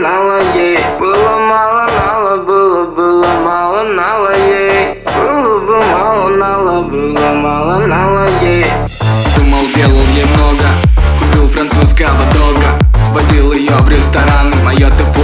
мало ей. Было мало нало, было, было мало нало ей. Было бы мало нало, было мало нало ей. Думал, делал ей много, купил французского дога Водил ее в рестораны, мое ТВ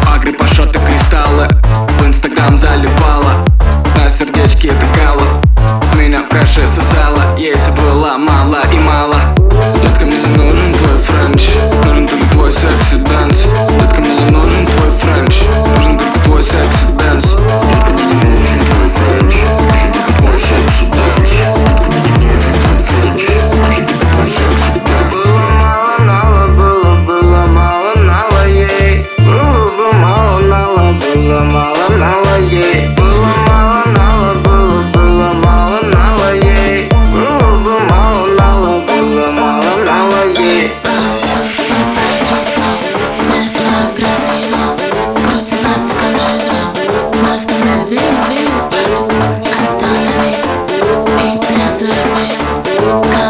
мало было мало нала ей. Было мало нала, было, было мало нала ей. Было бы мало нала, было мало нала ей. Остановись и не суетись